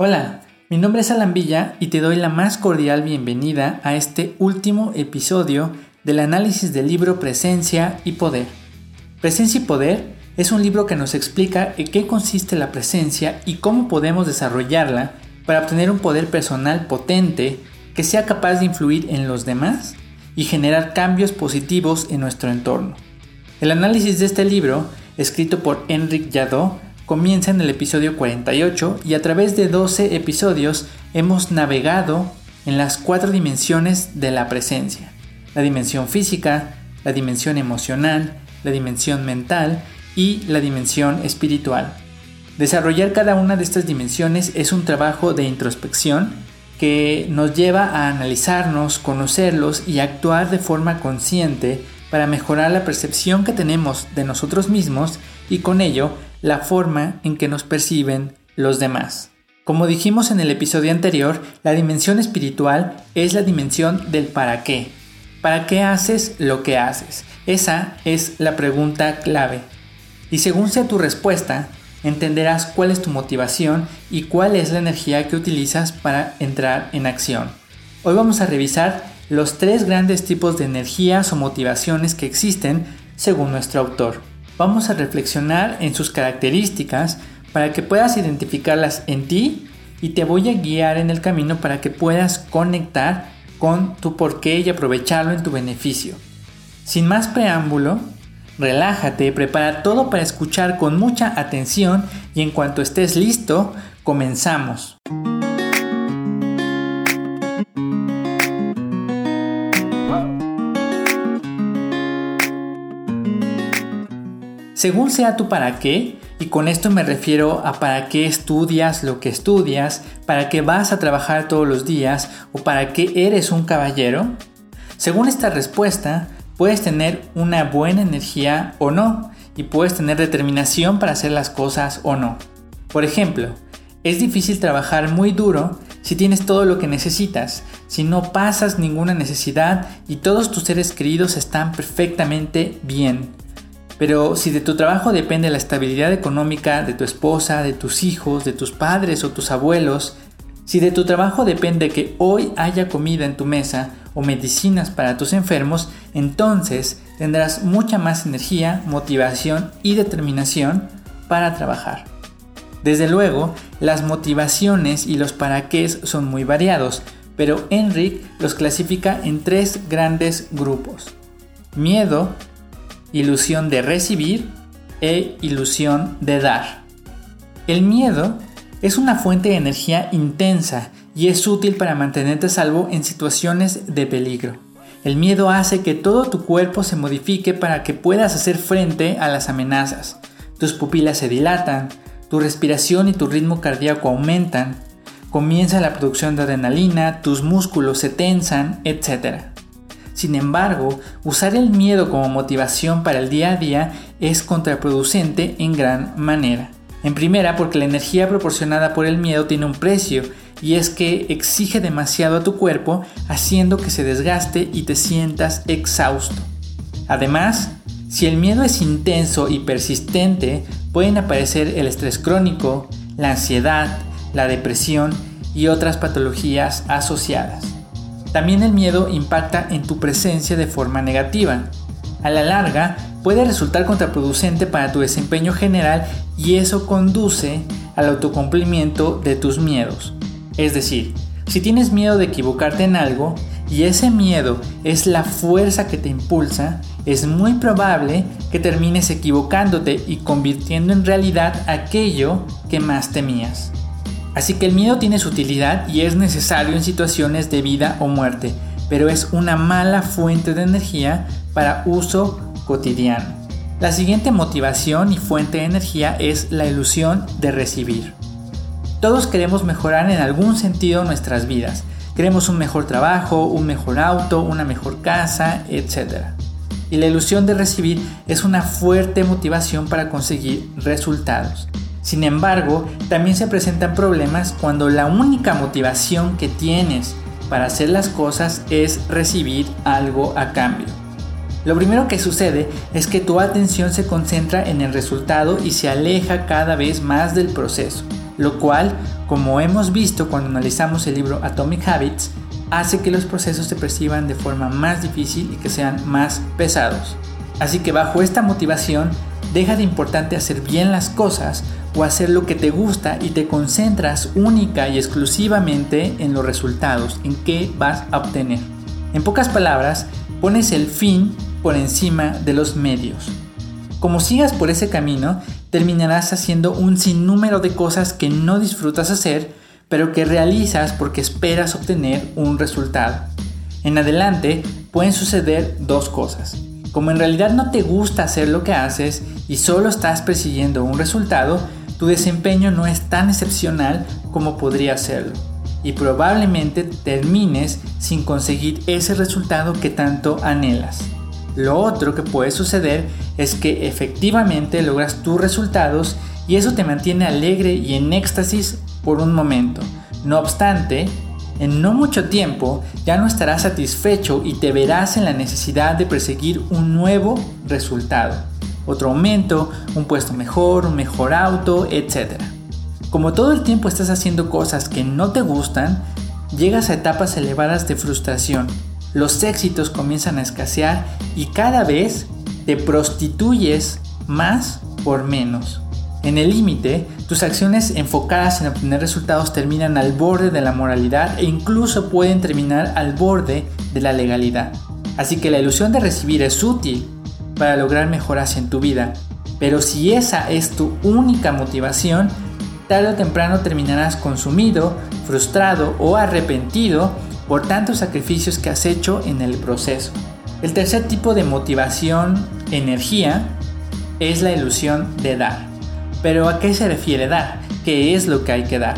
Hola, mi nombre es Alan Villa y te doy la más cordial bienvenida a este último episodio del análisis del libro Presencia y Poder. Presencia y Poder es un libro que nos explica en qué consiste la presencia y cómo podemos desarrollarla para obtener un poder personal potente que sea capaz de influir en los demás y generar cambios positivos en nuestro entorno. El análisis de este libro, escrito por Enric Jadot, comienza en el episodio 48 y a través de 12 episodios hemos navegado en las cuatro dimensiones de la presencia. La dimensión física, la dimensión emocional, la dimensión mental y la dimensión espiritual. Desarrollar cada una de estas dimensiones es un trabajo de introspección que nos lleva a analizarnos, conocerlos y actuar de forma consciente para mejorar la percepción que tenemos de nosotros mismos y con ello la forma en que nos perciben los demás. Como dijimos en el episodio anterior, la dimensión espiritual es la dimensión del para qué. ¿Para qué haces lo que haces? Esa es la pregunta clave. Y según sea tu respuesta, entenderás cuál es tu motivación y cuál es la energía que utilizas para entrar en acción. Hoy vamos a revisar los tres grandes tipos de energías o motivaciones que existen según nuestro autor. Vamos a reflexionar en sus características para que puedas identificarlas en ti y te voy a guiar en el camino para que puedas conectar con tu porqué y aprovecharlo en tu beneficio. Sin más preámbulo, relájate, prepara todo para escuchar con mucha atención y en cuanto estés listo, comenzamos. Según sea tu para qué, y con esto me refiero a para qué estudias lo que estudias, para qué vas a trabajar todos los días o para qué eres un caballero, según esta respuesta, puedes tener una buena energía o no, y puedes tener determinación para hacer las cosas o no. Por ejemplo, es difícil trabajar muy duro si tienes todo lo que necesitas, si no pasas ninguna necesidad y todos tus seres queridos están perfectamente bien. Pero si de tu trabajo depende la estabilidad económica de tu esposa, de tus hijos, de tus padres o tus abuelos, si de tu trabajo depende que hoy haya comida en tu mesa o medicinas para tus enfermos, entonces tendrás mucha más energía, motivación y determinación para trabajar. Desde luego, las motivaciones y los para qué son muy variados, pero Enric los clasifica en tres grandes grupos. Miedo, ilusión de recibir e ilusión de dar. El miedo es una fuente de energía intensa y es útil para mantenerte salvo en situaciones de peligro. El miedo hace que todo tu cuerpo se modifique para que puedas hacer frente a las amenazas. Tus pupilas se dilatan, tu respiración y tu ritmo cardíaco aumentan, comienza la producción de adrenalina, tus músculos se tensan, etc. Sin embargo, usar el miedo como motivación para el día a día es contraproducente en gran manera. En primera, porque la energía proporcionada por el miedo tiene un precio, y es que exige demasiado a tu cuerpo, haciendo que se desgaste y te sientas exhausto. Además, si el miedo es intenso y persistente, pueden aparecer el estrés crónico, la ansiedad, la depresión y otras patologías asociadas. También el miedo impacta en tu presencia de forma negativa. A la larga, puede resultar contraproducente para tu desempeño general y eso conduce al autocumplimiento de tus miedos. Es decir, si tienes miedo de equivocarte en algo y ese miedo es la fuerza que te impulsa, es muy probable que termines equivocándote y convirtiendo en realidad aquello que más temías. Así que el miedo tiene su utilidad y es necesario en situaciones de vida o muerte, pero es una mala fuente de energía para uso cotidiano. La siguiente motivación y fuente de energía es la ilusión de recibir. Todos queremos mejorar en algún sentido nuestras vidas. Queremos un mejor trabajo, un mejor auto, una mejor casa, etc. Y la ilusión de recibir es una fuerte motivación para conseguir resultados. Sin embargo, también se presentan problemas cuando la única motivación que tienes para hacer las cosas es recibir algo a cambio. Lo primero que sucede es que tu atención se concentra en el resultado y se aleja cada vez más del proceso. lo cual, como hemos visto cuando analizamos el libro Atomic Habits, hace que los procesos se perciban de forma más difícil y que sean más pesados. Así que bajo esta motivación, deja de importante hacer bien las cosas o hacer lo que te gusta y te concentras única y exclusivamente en los resultados, en qué vas a obtener. En pocas palabras, pones el fin por encima de los medios. Como sigas por ese camino, terminarás haciendo un sinnúmero de cosas que no disfrutas hacer, pero que realizas porque esperas obtener un resultado. En adelante pueden suceder dos cosas. Como en realidad no te gusta hacer lo que haces y solo estás persiguiendo un resultado, tu desempeño no es tan excepcional como podría serlo y probablemente termines sin conseguir ese resultado que tanto anhelas. Lo otro que puede suceder es que efectivamente logras tus resultados y eso te mantiene alegre y en éxtasis por un momento. No obstante, en no mucho tiempo ya no estarás satisfecho y te verás en la necesidad de perseguir un nuevo resultado. Otro aumento, un puesto mejor, un mejor auto, etc. Como todo el tiempo estás haciendo cosas que no te gustan, llegas a etapas elevadas de frustración los éxitos comienzan a escasear y cada vez te prostituyes más por menos. En el límite, tus acciones enfocadas en obtener resultados terminan al borde de la moralidad e incluso pueden terminar al borde de la legalidad. Así que la ilusión de recibir es útil para lograr mejoras en tu vida, pero si esa es tu única motivación, tarde o temprano terminarás consumido, frustrado o arrepentido por tantos sacrificios que has hecho en el proceso. El tercer tipo de motivación, energía, es la ilusión de dar. Pero ¿a qué se refiere dar? ¿Qué es lo que hay que dar?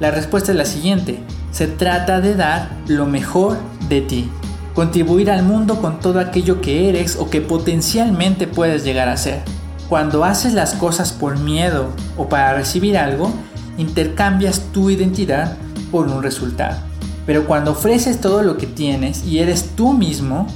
La respuesta es la siguiente. Se trata de dar lo mejor de ti. Contribuir al mundo con todo aquello que eres o que potencialmente puedes llegar a ser. Cuando haces las cosas por miedo o para recibir algo, intercambias tu identidad por un resultado. Pero cuando ofreces todo lo que tienes y eres tú mismo,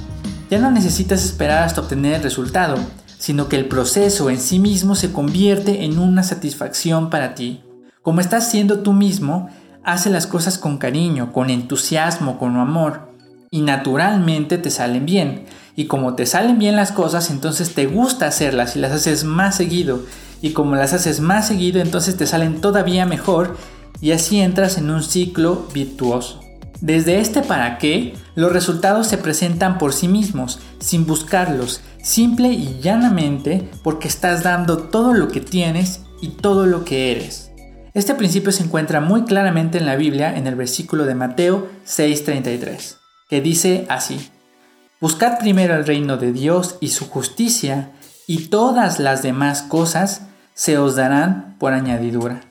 ya no necesitas esperar hasta obtener el resultado, sino que el proceso en sí mismo se convierte en una satisfacción para ti. Como estás siendo tú mismo, hace las cosas con cariño, con entusiasmo, con amor, y naturalmente te salen bien. Y como te salen bien las cosas, entonces te gusta hacerlas y las haces más seguido. Y como las haces más seguido, entonces te salen todavía mejor y así entras en un ciclo virtuoso. Desde este para qué, los resultados se presentan por sí mismos, sin buscarlos, simple y llanamente porque estás dando todo lo que tienes y todo lo que eres. Este principio se encuentra muy claramente en la Biblia en el versículo de Mateo 6:33, que dice así, Buscad primero el reino de Dios y su justicia, y todas las demás cosas se os darán por añadidura.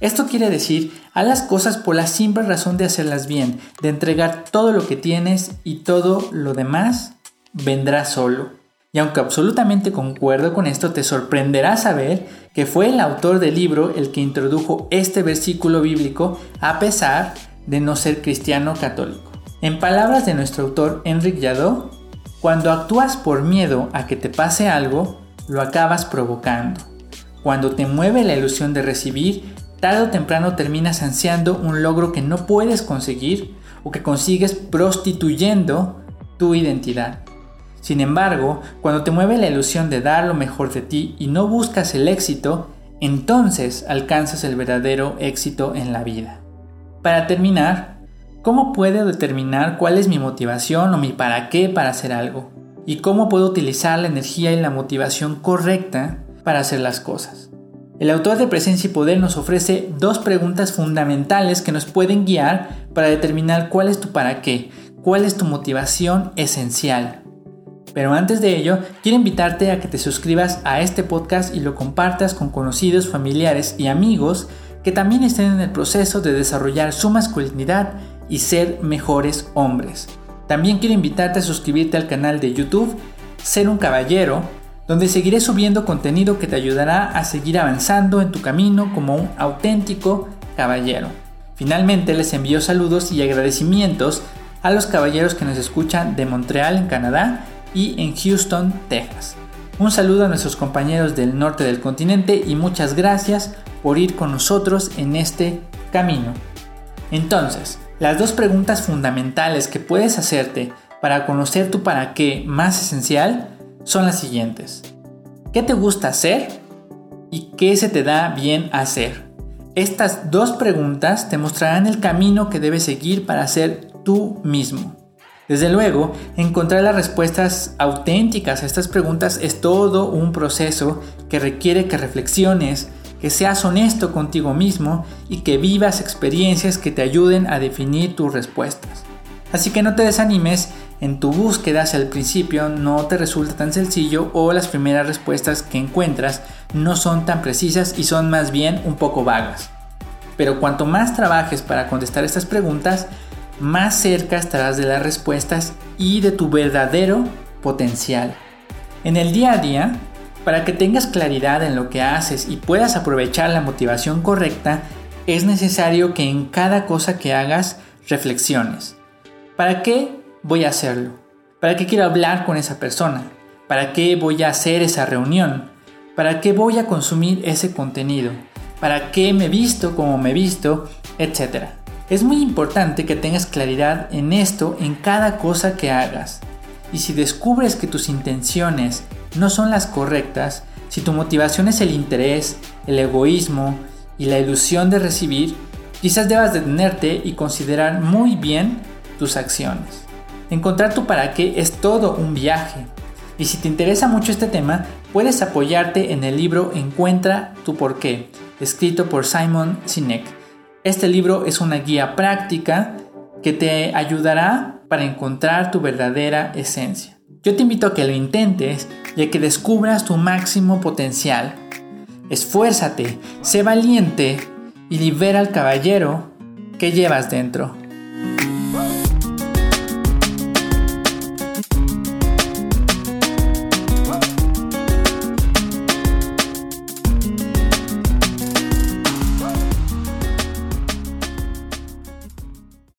Esto quiere decir, haz las cosas por la simple razón de hacerlas bien, de entregar todo lo que tienes y todo lo demás vendrá solo. Y aunque absolutamente concuerdo con esto, te sorprenderá saber que fue el autor del libro el que introdujo este versículo bíblico a pesar de no ser cristiano católico. En palabras de nuestro autor Enric Yadó, cuando actúas por miedo a que te pase algo, lo acabas provocando. Cuando te mueve la ilusión de recibir, tarde o temprano terminas ansiando un logro que no puedes conseguir o que consigues prostituyendo tu identidad. Sin embargo, cuando te mueve la ilusión de dar lo mejor de ti y no buscas el éxito, entonces alcanzas el verdadero éxito en la vida. Para terminar, ¿cómo puedo determinar cuál es mi motivación o mi para qué para hacer algo? ¿Y cómo puedo utilizar la energía y la motivación correcta para hacer las cosas? El autor de Presencia y Poder nos ofrece dos preguntas fundamentales que nos pueden guiar para determinar cuál es tu para qué, cuál es tu motivación esencial. Pero antes de ello, quiero invitarte a que te suscribas a este podcast y lo compartas con conocidos, familiares y amigos que también estén en el proceso de desarrollar su masculinidad y ser mejores hombres. También quiero invitarte a suscribirte al canal de YouTube Ser un Caballero donde seguiré subiendo contenido que te ayudará a seguir avanzando en tu camino como un auténtico caballero. Finalmente les envío saludos y agradecimientos a los caballeros que nos escuchan de Montreal en Canadá y en Houston, Texas. Un saludo a nuestros compañeros del norte del continente y muchas gracias por ir con nosotros en este camino. Entonces, las dos preguntas fundamentales que puedes hacerte para conocer tu para qué más esencial son las siguientes. ¿Qué te gusta hacer? ¿Y qué se te da bien hacer? Estas dos preguntas te mostrarán el camino que debes seguir para ser tú mismo. Desde luego, encontrar las respuestas auténticas a estas preguntas es todo un proceso que requiere que reflexiones, que seas honesto contigo mismo y que vivas experiencias que te ayuden a definir tus respuestas. Así que no te desanimes en tu búsqueda hacia el principio no te resulta tan sencillo o las primeras respuestas que encuentras no son tan precisas y son más bien un poco vagas. Pero cuanto más trabajes para contestar estas preguntas, más cerca estarás de las respuestas y de tu verdadero potencial. En el día a día, para que tengas claridad en lo que haces y puedas aprovechar la motivación correcta, es necesario que en cada cosa que hagas reflexiones. ¿Para qué voy a hacerlo? ¿Para qué quiero hablar con esa persona? ¿Para qué voy a hacer esa reunión? ¿Para qué voy a consumir ese contenido? ¿Para qué me visto como me visto? Etcétera. Es muy importante que tengas claridad en esto en cada cosa que hagas. Y si descubres que tus intenciones no son las correctas, si tu motivación es el interés, el egoísmo y la ilusión de recibir, quizás debas detenerte y considerar muy bien tus acciones. Encontrar tu para qué es todo un viaje. Y si te interesa mucho este tema, puedes apoyarte en el libro Encuentra tu por qué, escrito por Simon Sinek este libro es una guía práctica que te ayudará para encontrar tu verdadera esencia. Yo te invito a que lo intentes y a que descubras tu máximo potencial. Esfuérzate, sé valiente y libera al caballero que llevas dentro.